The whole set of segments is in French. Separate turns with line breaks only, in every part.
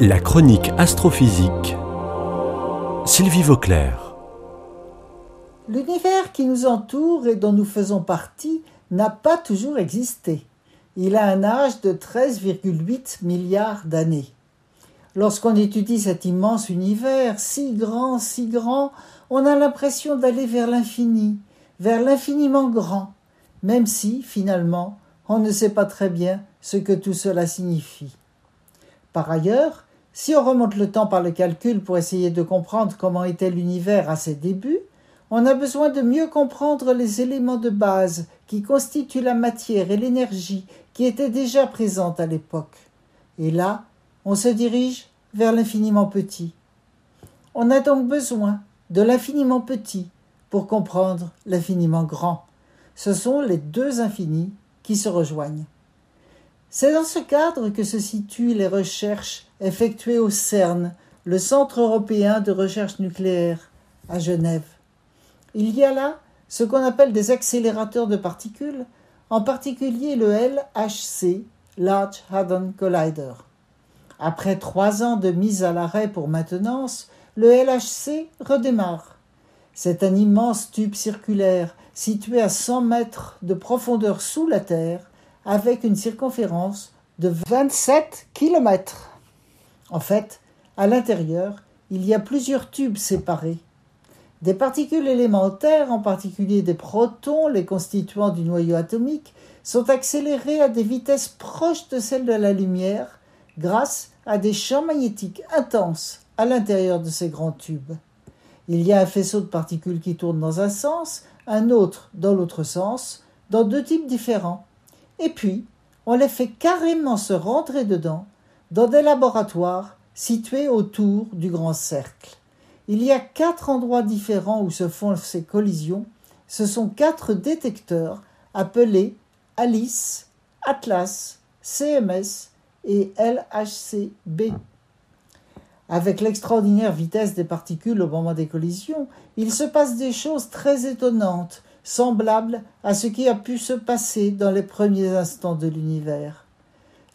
La chronique astrophysique. Sylvie Vauclair.
L'univers qui nous entoure et dont nous faisons partie n'a pas toujours existé. Il a un âge de 13,8 milliards d'années. Lorsqu'on étudie cet immense univers, si grand, si grand, on a l'impression d'aller vers l'infini, vers l'infiniment grand, même si, finalement, on ne sait pas très bien ce que tout cela signifie. Par ailleurs, si on remonte le temps par le calcul pour essayer de comprendre comment était l'univers à ses débuts, on a besoin de mieux comprendre les éléments de base qui constituent la matière et l'énergie qui étaient déjà présentes à l'époque. Et là, on se dirige vers l'infiniment petit. On a donc besoin de l'infiniment petit pour comprendre l'infiniment grand. Ce sont les deux infinis qui se rejoignent. C'est dans ce cadre que se situent les recherches effectuées au CERN, le Centre européen de recherche nucléaire, à Genève. Il y a là ce qu'on appelle des accélérateurs de particules, en particulier le LHC, Large Hadron Collider. Après trois ans de mise à l'arrêt pour maintenance, le LHC redémarre. C'est un immense tube circulaire situé à 100 mètres de profondeur sous la Terre avec une circonférence de 27 km. En fait, à l'intérieur, il y a plusieurs tubes séparés. Des particules élémentaires, en particulier des protons, les constituants du noyau atomique, sont accélérées à des vitesses proches de celles de la lumière grâce à des champs magnétiques intenses à l'intérieur de ces grands tubes. Il y a un faisceau de particules qui tourne dans un sens, un autre dans l'autre sens, dans deux types différents. Et puis, on les fait carrément se rentrer dedans, dans des laboratoires situés autour du grand cercle. Il y a quatre endroits différents où se font ces collisions. Ce sont quatre détecteurs appelés Alice, Atlas, CMS et LHCb. Avec l'extraordinaire vitesse des particules au moment des collisions, il se passe des choses très étonnantes semblable à ce qui a pu se passer dans les premiers instants de l'univers.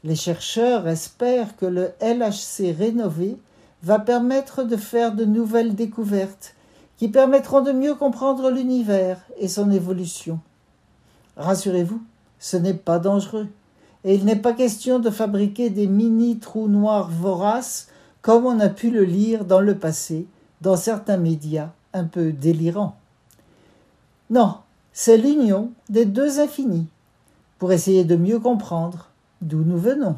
Les chercheurs espèrent que le LHC rénové va permettre de faire de nouvelles découvertes qui permettront de mieux comprendre l'univers et son évolution. Rassurez-vous, ce n'est pas dangereux, et il n'est pas question de fabriquer des mini trous noirs voraces comme on a pu le lire dans le passé dans certains médias un peu délirants. Non, c'est l'union des deux infinis, pour essayer de mieux comprendre d'où nous venons.